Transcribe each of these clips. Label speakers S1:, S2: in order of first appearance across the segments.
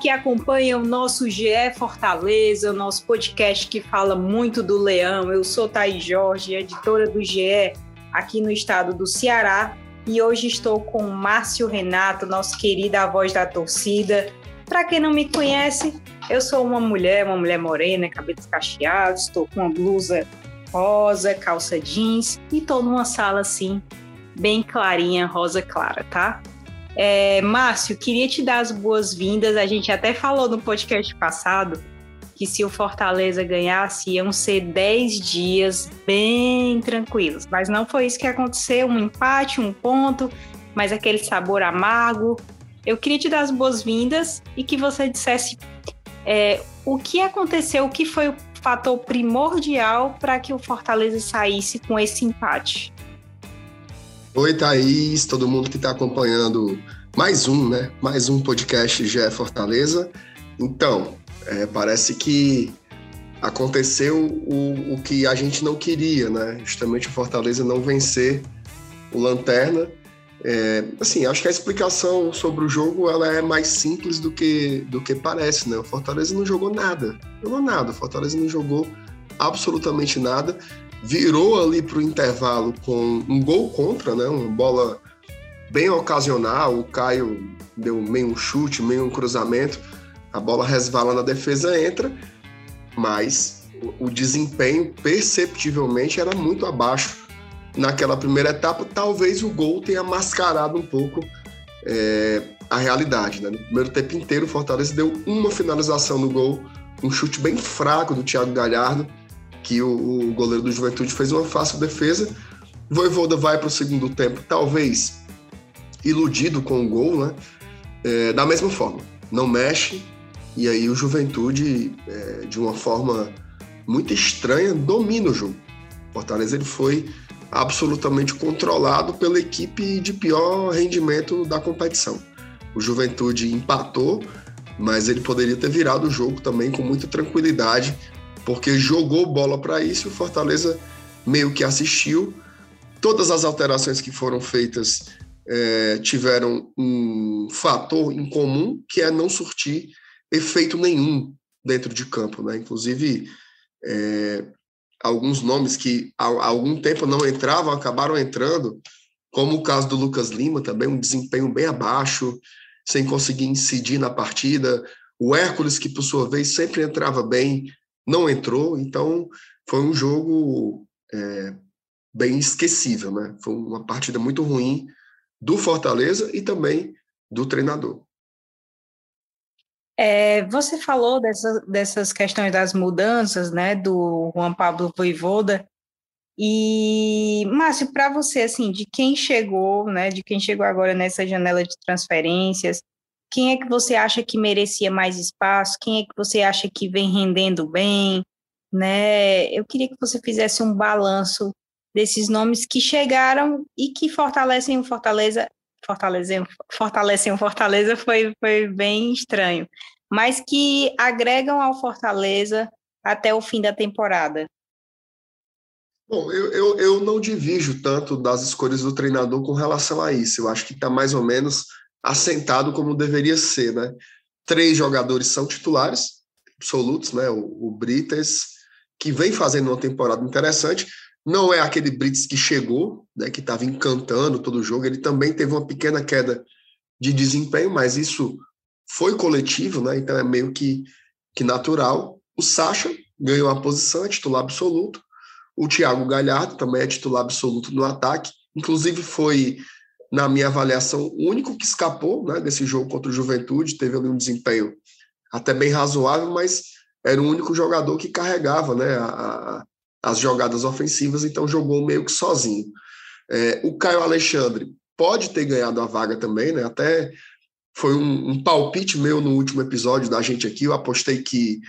S1: que acompanha o nosso GE Fortaleza, o nosso podcast que fala muito do Leão. Eu sou Thaís Jorge, editora do GE aqui no estado do Ceará. E hoje estou com Márcio Renato, nosso querido A Voz da Torcida. Para quem não me conhece, eu sou uma mulher, uma mulher morena, cabelos cacheados, estou com uma blusa rosa, calça jeans e estou numa sala assim, bem clarinha, rosa clara, tá? É, Márcio, queria te dar as boas-vindas. A gente até falou no podcast passado que se o Fortaleza ganhasse, iam ser 10 dias bem tranquilos. Mas não foi isso que aconteceu, um empate, um ponto, mas aquele sabor amargo. Eu queria te dar as boas-vindas e que você dissesse é, o que aconteceu, o que foi o fator primordial para que o Fortaleza saísse com esse empate.
S2: Oi, Thaís, todo mundo que está acompanhando mais um, né? Mais um podcast GE Fortaleza. Então, é, parece que aconteceu o, o que a gente não queria, né? Justamente o Fortaleza não vencer o Lanterna. É, assim, acho que a explicação sobre o jogo ela é mais simples do que, do que parece, né? O Fortaleza não jogou nada, jogou nada. O Fortaleza não jogou absolutamente nada. Virou ali para o intervalo com um gol contra, né? Uma bola bem ocasional. O Caio deu meio um chute, meio um cruzamento a bola resvala na defesa, entra, mas o desempenho perceptivelmente era muito abaixo naquela primeira etapa. Talvez o gol tenha mascarado um pouco é, a realidade. Né? No primeiro tempo inteiro, o Fortaleza deu uma finalização no gol, um chute bem fraco do Thiago Galhardo, que o, o goleiro do Juventude fez uma fácil defesa. Voivoda vai para o segundo tempo, talvez iludido com o gol, né? É, da mesma forma, não mexe, e aí o Juventude, é, de uma forma muito estranha, domina o jogo. Fortaleza ele foi absolutamente controlado pela equipe de pior rendimento da competição. O Juventude empatou, mas ele poderia ter virado o jogo também com muita tranquilidade, porque jogou bola para isso o Fortaleza meio que assistiu. Todas as alterações que foram feitas é, tiveram um fator em comum, que é não surtir efeito nenhum dentro de campo, né? Inclusive, é, alguns nomes que há, algum tempo não entravam acabaram entrando, como o caso do Lucas Lima, também um desempenho bem abaixo, sem conseguir incidir na partida. O Hércules, que por sua vez sempre entrava bem, não entrou, então foi um jogo é, bem esquecível, né? Foi uma partida muito ruim do Fortaleza e também do treinador.
S1: É, você falou dessa, dessas questões das mudanças, né, do Juan Pablo Voivoda, e, Márcio, para você, assim, de quem chegou, né, de quem chegou agora nessa janela de transferências, quem é que você acha que merecia mais espaço? Quem é que você acha que vem rendendo bem? Né? Eu queria que você fizesse um balanço desses nomes que chegaram e que fortalecem o Fortaleza fortalecem, fortalecem o Fortaleza foi, foi bem estranho, mas que agregam ao Fortaleza até o fim da temporada.
S2: Bom, eu, eu, eu não divijo tanto das escolhas do treinador com relação a isso. Eu acho que está mais ou menos assentado como deveria ser, né? Três jogadores são titulares absolutos, né? O, o Brites, que vem fazendo uma temporada interessante, não é aquele Brits que chegou, né, que estava encantando todo o jogo. Ele também teve uma pequena queda de desempenho, mas isso foi coletivo, né? Então é meio que, que natural. O Sacha ganhou a posição, é titular absoluto. O Thiago Galhardo também é titular absoluto no ataque. Inclusive foi, na minha avaliação, o único que escapou né, desse jogo contra o Juventude. Teve ali um desempenho até bem razoável, mas era o único jogador que carregava né, a, as jogadas ofensivas, então jogou meio que sozinho. É, o Caio Alexandre pode ter ganhado a vaga também, né? Até foi um, um, palpite meu no último episódio da gente aqui. Eu apostei que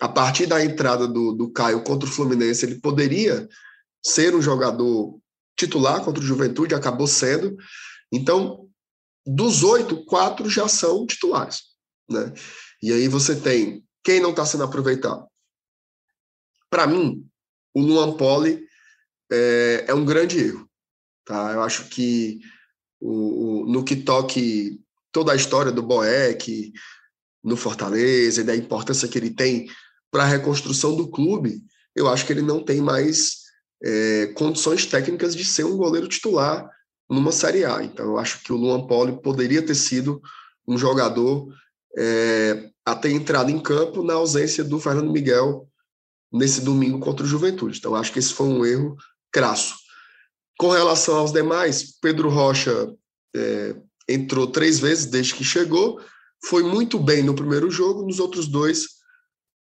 S2: a partir da entrada do, do Caio contra o Fluminense, ele poderia ser um jogador titular contra o Juventude, acabou sendo. Então, dos oito, quatro já são titulares. Né? E aí você tem quem não está sendo aproveitado. Para mim, o Luan Poli é, é um grande erro. Tá? Eu acho que o, o, no que toque toda a história do Boeck, no Fortaleza e da importância que ele tem para a reconstrução do clube, eu acho que ele não tem mais é, condições técnicas de ser um goleiro titular numa Série A. Então, eu acho que o Luan Poli poderia ter sido um jogador é, a ter entrado em campo na ausência do Fernando Miguel nesse domingo contra o Juventude. Então, acho que esse foi um erro crasso. Com relação aos demais, Pedro Rocha é, entrou três vezes desde que chegou, foi muito bem no primeiro jogo, nos outros dois,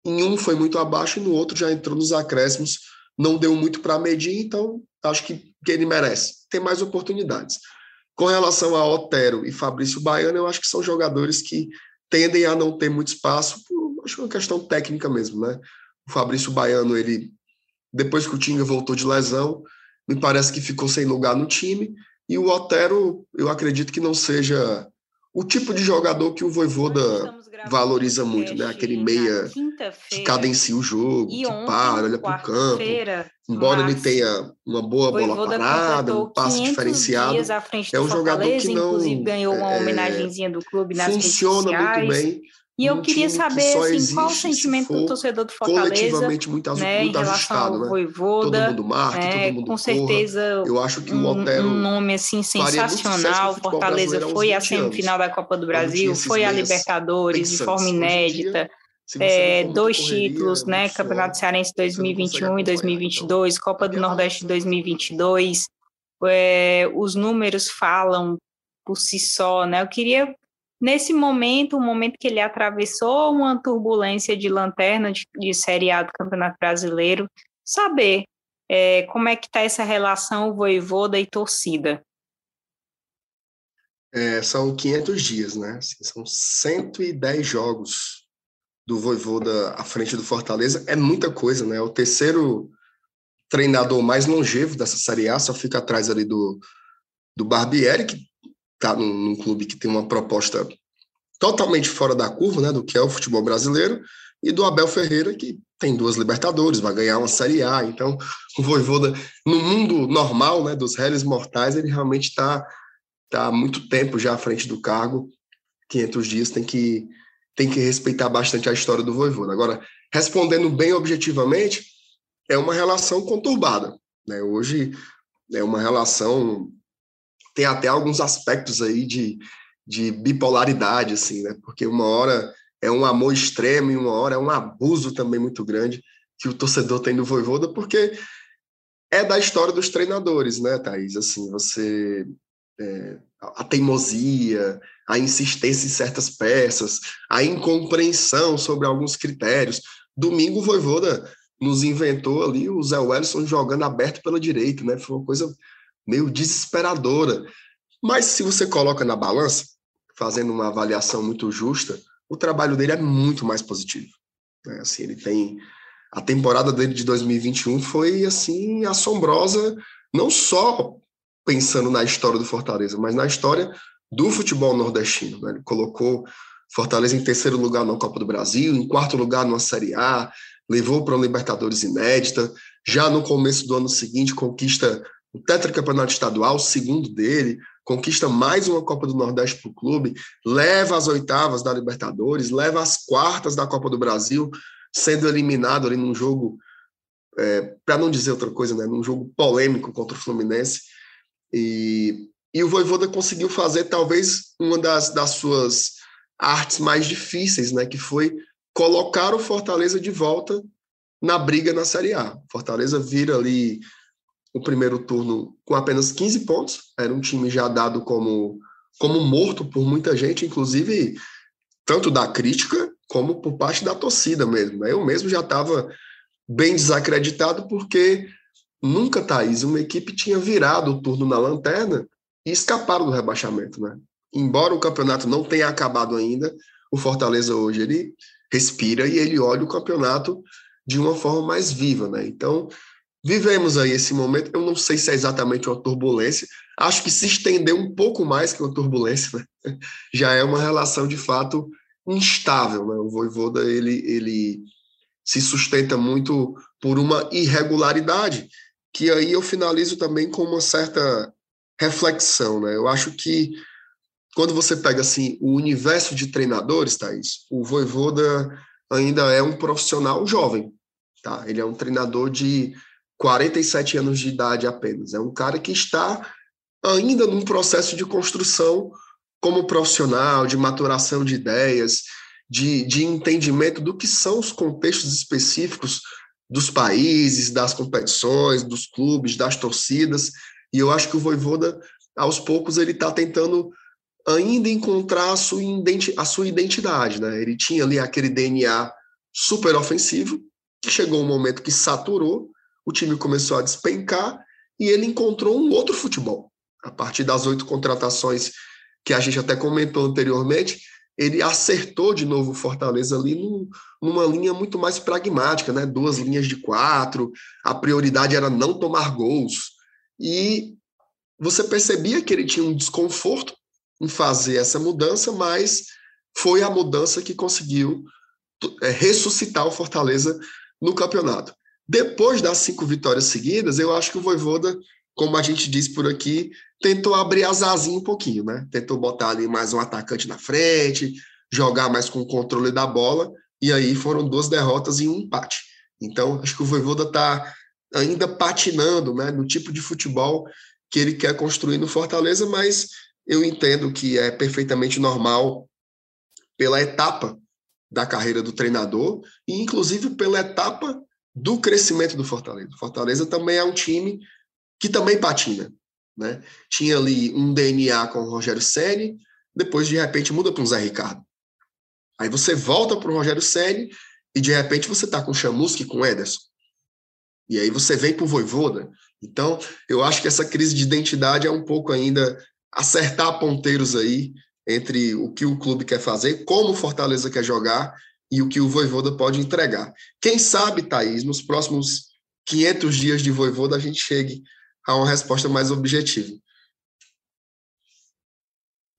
S2: em um foi muito abaixo e no outro já entrou nos acréscimos, não deu muito para medir, então acho que, que ele merece. Tem mais oportunidades. Com relação a Otero e Fabrício Baiano, eu acho que são jogadores que tendem a não ter muito espaço, por, acho que é uma questão técnica mesmo, né? O Fabrício Baiano, ele depois que o Tinga voltou de lesão, me parece que ficou sem lugar no time, e o Otero, eu acredito que não seja o tipo de jogador que o Voivoda valoriza muito, né? Aquele meia que cadencia o jogo, que para, olha para o campo. Embora ele tenha uma boa bola parada, um passe diferenciado, é um jogador que não
S1: é, nas funciona muito bem e eu queria saber assim, qual o sentimento do torcedor do Fortaleza,
S2: coletivamente muito, né, muito
S1: em relação
S2: ajustado,
S1: ao
S2: né?
S1: Voivoda,
S2: todo mundo marca,
S1: né,
S2: todo mundo
S1: com
S2: corra.
S1: certeza
S2: eu acho que o
S1: um, um nome assim sensacional. Fortaleza foi à semifinal da Copa do Brasil, foi à Libertadores de forma inédita. É, dois correria, títulos, né? Campeonato Cearense 2021 e 2022, então, Copa do Nordeste 2022. É, os números falam por si só, né? Eu queria Nesse momento, o momento que ele atravessou uma turbulência de lanterna de, de Série A do Campeonato Brasileiro, saber é, como é que está essa relação voivoda e torcida.
S2: É, são 500 dias, né? Assim, são 110 jogos do Voivoda à frente do Fortaleza. É muita coisa, né? É o terceiro treinador mais longevo dessa Série A, só fica atrás ali do, do Barbieri, que está num, num, clube que tem uma proposta totalmente fora da curva, né, do que é o futebol brasileiro, e do Abel Ferreira, que tem duas Libertadores, vai ganhar uma Série A. Então, o Voivoda, no mundo normal, né, dos réis mortais, ele realmente está tá há muito tempo já à frente do cargo. 500 dias tem que, tem que respeitar bastante a história do Voivoda. Agora, respondendo bem objetivamente, é uma relação conturbada. Né? Hoje é uma relação tem até alguns aspectos aí de, de bipolaridade, assim, né? Porque uma hora é um amor extremo e uma hora é um abuso também muito grande que o torcedor tem no Voivoda, porque é da história dos treinadores, né, Thaís? Assim, você... É, a teimosia, a insistência em certas peças, a incompreensão sobre alguns critérios. Domingo o Voivoda nos inventou ali o Zé Wellison jogando aberto pela direita, né? Foi uma coisa meio desesperadora. Mas se você coloca na balança, fazendo uma avaliação muito justa, o trabalho dele é muito mais positivo. Né? Assim, ele tem a temporada dele de 2021 foi assim assombrosa, não só pensando na história do Fortaleza, mas na história do futebol nordestino. Né? Ele colocou Fortaleza em terceiro lugar na Copa do Brasil, em quarto lugar numa Série A, levou para uma Libertadores inédita. Já no começo do ano seguinte, conquista o tetracampeonato estadual, segundo dele, conquista mais uma Copa do Nordeste para o clube, leva às oitavas da Libertadores, leva às quartas da Copa do Brasil, sendo eliminado ali num jogo, é, para não dizer outra coisa, né, num jogo polêmico contra o Fluminense. E, e o Voivoda conseguiu fazer talvez uma das, das suas artes mais difíceis, né, que foi colocar o Fortaleza de volta na briga na Série A. Fortaleza vira ali o primeiro turno com apenas 15 pontos, era um time já dado como, como morto por muita gente, inclusive tanto da crítica como por parte da torcida mesmo. Eu mesmo já estava bem desacreditado porque nunca, Thaís, uma equipe tinha virado o turno na lanterna e escaparam do rebaixamento. Né? Embora o campeonato não tenha acabado ainda, o Fortaleza hoje ele respira e ele olha o campeonato de uma forma mais viva. Né? Então, Vivemos aí esse momento, eu não sei se é exatamente uma turbulência, acho que se estendeu um pouco mais que uma turbulência, né? já é uma relação de fato instável. Né? O Voivoda ele, ele se sustenta muito por uma irregularidade, que aí eu finalizo também com uma certa reflexão. Né? Eu acho que quando você pega assim o universo de treinadores, Thaís, o Voivoda ainda é um profissional jovem, tá? Ele é um treinador de 47 anos de idade apenas. É um cara que está ainda num processo de construção como profissional, de maturação de ideias, de, de entendimento do que são os contextos específicos dos países, das competições, dos clubes, das torcidas. E eu acho que o Voivoda, aos poucos, ele está tentando ainda encontrar a sua, a sua identidade. Né? Ele tinha ali aquele DNA super ofensivo, que chegou um momento que saturou, o time começou a despencar e ele encontrou um outro futebol. A partir das oito contratações que a gente até comentou anteriormente, ele acertou de novo o Fortaleza ali num, numa linha muito mais pragmática, né? Duas linhas de quatro, a prioridade era não tomar gols. E você percebia que ele tinha um desconforto em fazer essa mudança, mas foi a mudança que conseguiu é, ressuscitar o Fortaleza no campeonato. Depois das cinco vitórias seguidas, eu acho que o Voivoda, como a gente diz por aqui, tentou abrir as asinhas um pouquinho, né? Tentou botar ali mais um atacante na frente, jogar mais com o controle da bola, e aí foram duas derrotas e um empate. Então, acho que o Voivoda está ainda patinando né, no tipo de futebol que ele quer construir no Fortaleza, mas eu entendo que é perfeitamente normal pela etapa da carreira do treinador e inclusive pela etapa do crescimento do Fortaleza. O Fortaleza também é um time que também patina, né? Tinha ali um DNA com o Rogério Ceni, depois de repente muda para o Zé Ricardo. Aí você volta para o Rogério Ceni e de repente você está com o Chamusque com o Ederson. E aí você vem para o Voivoda. Então, eu acho que essa crise de identidade é um pouco ainda acertar ponteiros aí entre o que o clube quer fazer, como o Fortaleza quer jogar e o que o Voivoda pode entregar. Quem sabe, Thaís, nos próximos 500 dias de Voivoda a gente chegue a uma resposta mais objetiva.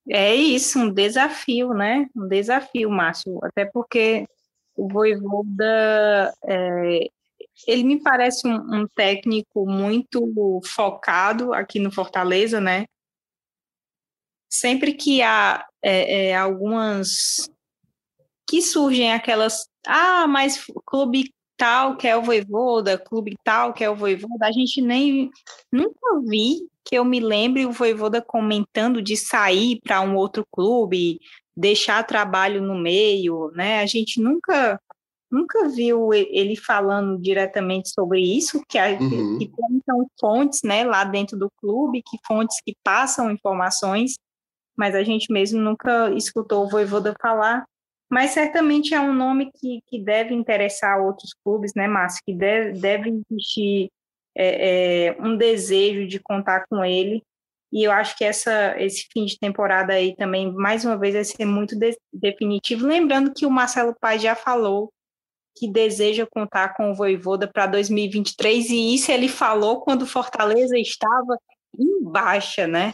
S1: É isso, um desafio, né? Um desafio, Márcio, até porque o Voivoda, é, ele me parece um, um, técnico muito focado aqui no Fortaleza, né? Sempre que há é, é, algumas que surgem aquelas, ah, mas clube tal que é o Voivoda, clube tal que é o Voivoda, a gente nem nunca vi que eu me lembre o Voivoda comentando de sair para um outro clube, deixar trabalho no meio, né? A gente nunca nunca viu ele falando diretamente sobre isso, que, a, uhum. que são fontes, né, lá dentro do clube, que fontes que passam informações, mas a gente mesmo nunca escutou o Voivoda falar mas certamente é um nome que, que deve interessar outros clubes, né, Márcio? Que deve, deve existir é, é, um desejo de contar com ele. E eu acho que essa, esse fim de temporada aí também, mais uma vez, vai ser muito de, definitivo. Lembrando que o Marcelo Paes já falou que deseja contar com o Voivoda para 2023, e isso ele falou quando o Fortaleza estava em baixa, né?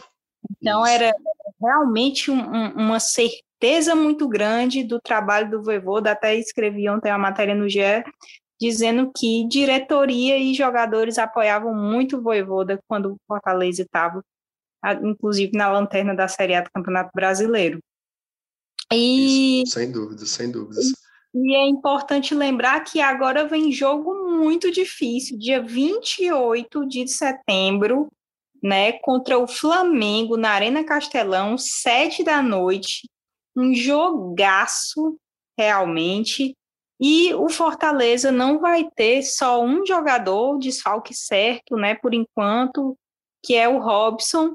S1: Então, isso. era realmente um, um, uma certeza certeza muito grande do trabalho do Voivoda, até escrevi ontem uma matéria no GE, dizendo que diretoria e jogadores apoiavam muito o Voivoda quando o Fortaleza estava, inclusive na lanterna da Série A do Campeonato Brasileiro.
S2: E, Isso, sem dúvidas, sem dúvidas.
S1: E é importante lembrar que agora vem jogo muito difícil, dia 28 de setembro, né, contra o Flamengo na Arena Castelão, sete da noite um jogaço realmente. E o Fortaleza não vai ter só um jogador desfalque certo, né, por enquanto, que é o Robson,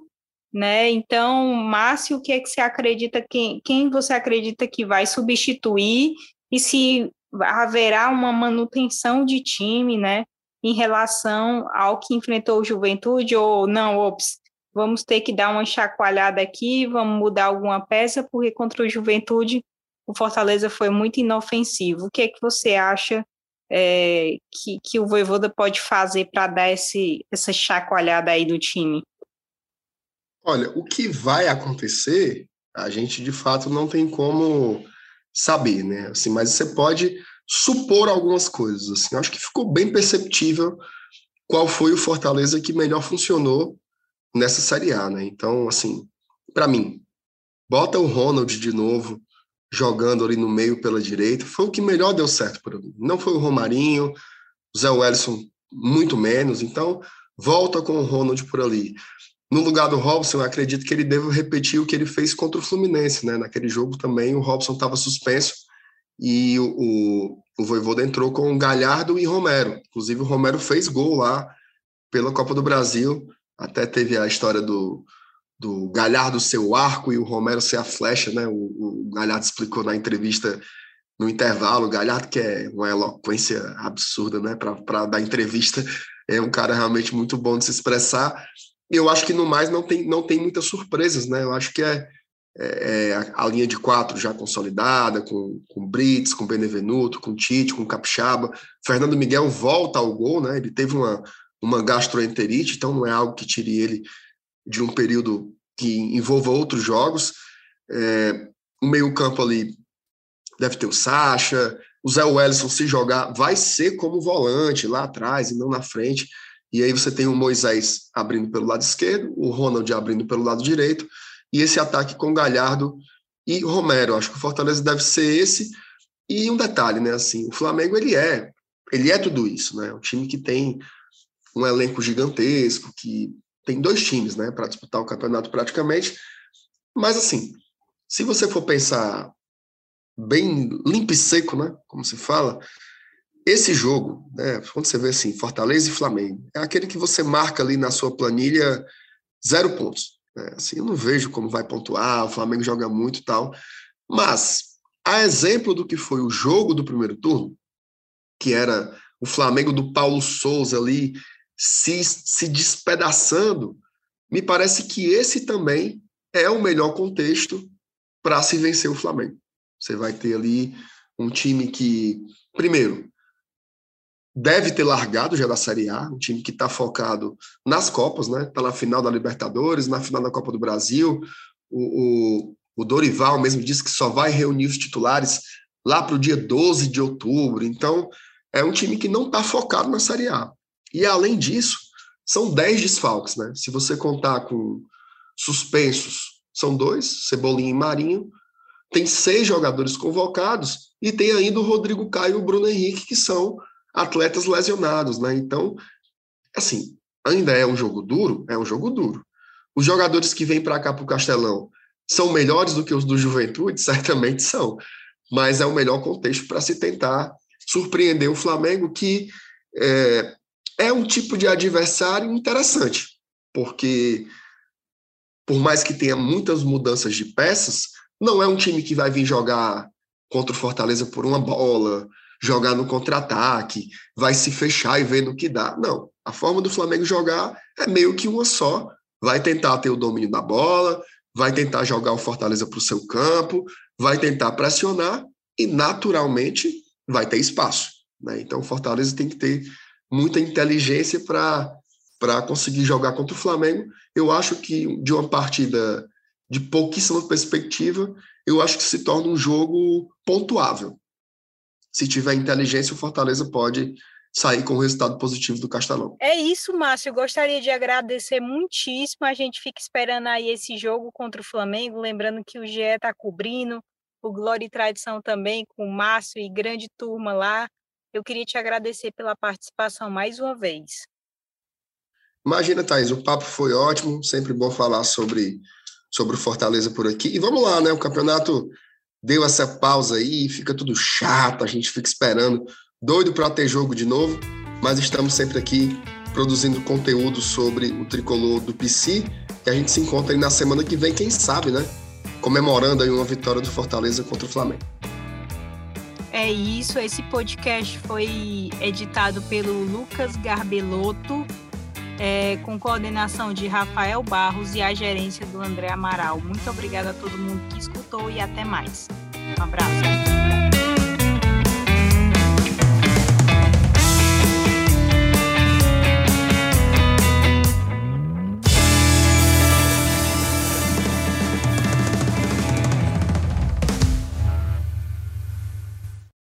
S1: né? Então, Márcio, o que é que você acredita quem, quem você acredita que vai substituir e se haverá uma manutenção de time, né, em relação ao que enfrentou o Juventude ou não, ops, vamos ter que dar uma chacoalhada aqui, vamos mudar alguma peça, porque contra o Juventude o Fortaleza foi muito inofensivo. O que é que você acha é, que, que o Voivoda pode fazer para dar esse, essa chacoalhada aí do time?
S2: Olha, o que vai acontecer, a gente de fato não tem como saber, né? Assim, mas você pode supor algumas coisas. Assim, acho que ficou bem perceptível qual foi o Fortaleza que melhor funcionou nessa Série A, né? Então, assim, para mim, bota o Ronald de novo jogando ali no meio pela direita. Foi o que melhor deu certo para mim. Não foi o Romarinho, o Zé Wellison muito menos. Então, volta com o Ronald por ali. No lugar do Robson, acredito que ele deve repetir o que ele fez contra o Fluminense, né? Naquele jogo também o Robson estava suspenso e o, o, o Voivoda entrou com Galhardo e Romero. Inclusive o Romero fez gol lá pela Copa do Brasil. Até teve a história do, do Galhardo ser o arco e o Romero ser a flecha, né? O, o Galhardo explicou na entrevista no intervalo. O Galhardo, que é uma eloquência absurda, né? Para dar entrevista, é um cara realmente muito bom de se expressar eu acho que no mais não tem, não tem muitas surpresas, né? Eu acho que é, é, é a linha de quatro já consolidada, com, com Brits, com Benevenuto, com Tite, com Capixaba. Fernando Miguel volta ao gol, né? Ele teve uma, uma gastroenterite, então não é algo que tire ele de um período que envolva outros jogos. É, o meio-campo ali deve ter o Sacha, o Zé Wellison, se jogar, vai ser como volante lá atrás e não na frente. E aí você tem o Moisés abrindo pelo lado esquerdo, o Ronald abrindo pelo lado direito, e esse ataque com Galhardo e Romero. Acho que o Fortaleza deve ser esse. E um detalhe, né? Assim, o Flamengo ele é, ele é tudo isso, né? Um time que tem um elenco gigantesco, que tem dois times, né, para disputar o campeonato praticamente. Mas assim, se você for pensar bem limpo e seco, né, como se fala, esse jogo, né, quando você vê assim, Fortaleza e Flamengo, é aquele que você marca ali na sua planilha zero pontos. Né? Assim, eu não vejo como vai pontuar, o Flamengo joga muito e tal. Mas, a exemplo do que foi o jogo do primeiro turno, que era o Flamengo do Paulo Souza ali se, se despedaçando, me parece que esse também é o melhor contexto para se vencer o Flamengo. Você vai ter ali um time que, primeiro, deve ter largado já da Série A, um time que está focado nas Copas, né? Está na final da Libertadores, na final da Copa do Brasil. O, o, o Dorival mesmo disse que só vai reunir os titulares lá para o dia 12 de outubro. Então, é um time que não está focado na Série A. E além disso, são 10 desfalques, né? Se você contar com suspensos, são dois, Cebolinha e Marinho. Tem seis jogadores convocados e tem ainda o Rodrigo Caio e o Bruno Henrique, que são atletas lesionados, né? Então, assim, ainda é um jogo duro? É um jogo duro. Os jogadores que vêm para cá para o Castelão são melhores do que os do Juventude? Certamente são. Mas é o melhor contexto para se tentar surpreender o Flamengo, que é, é um tipo de adversário interessante, porque por mais que tenha muitas mudanças de peças, não é um time que vai vir jogar contra o Fortaleza por uma bola, jogar no contra-ataque, vai se fechar e ver no que dá. Não. A forma do Flamengo jogar é meio que uma só. Vai tentar ter o domínio da bola, vai tentar jogar o Fortaleza para o seu campo, vai tentar pressionar e, naturalmente, vai ter espaço. Né? Então, o Fortaleza tem que ter muita inteligência para conseguir jogar contra o Flamengo. Eu acho que, de uma partida de pouquíssima perspectiva, eu acho que se torna um jogo pontuável se tiver inteligência, o Fortaleza pode sair com o resultado positivo do Castelão.
S1: É isso, Márcio. Eu gostaria de agradecer muitíssimo. A gente fica esperando aí esse jogo contra o Flamengo, lembrando que o GE está cobrindo, o Glória e Tradição também, com o Márcio e grande turma lá. Eu queria te agradecer pela participação mais uma vez.
S2: Imagina, Thaís, o papo foi ótimo, sempre bom falar sobre, sobre o Fortaleza por aqui. E vamos lá, né? O campeonato deu essa pausa aí, fica tudo chato, a gente fica esperando, doido para ter jogo de novo, mas estamos sempre aqui produzindo conteúdo sobre o tricolor do PC, e a gente se encontra aí na semana que vem, quem sabe, né? Comemorando aí uma vitória do Fortaleza contra o Flamengo.
S1: É isso, esse podcast foi editado pelo Lucas Garbelotto é, com coordenação de Rafael Barros e a gerência do André Amaral. Muito obrigada a todo mundo que escutou e até mais. Um abraço.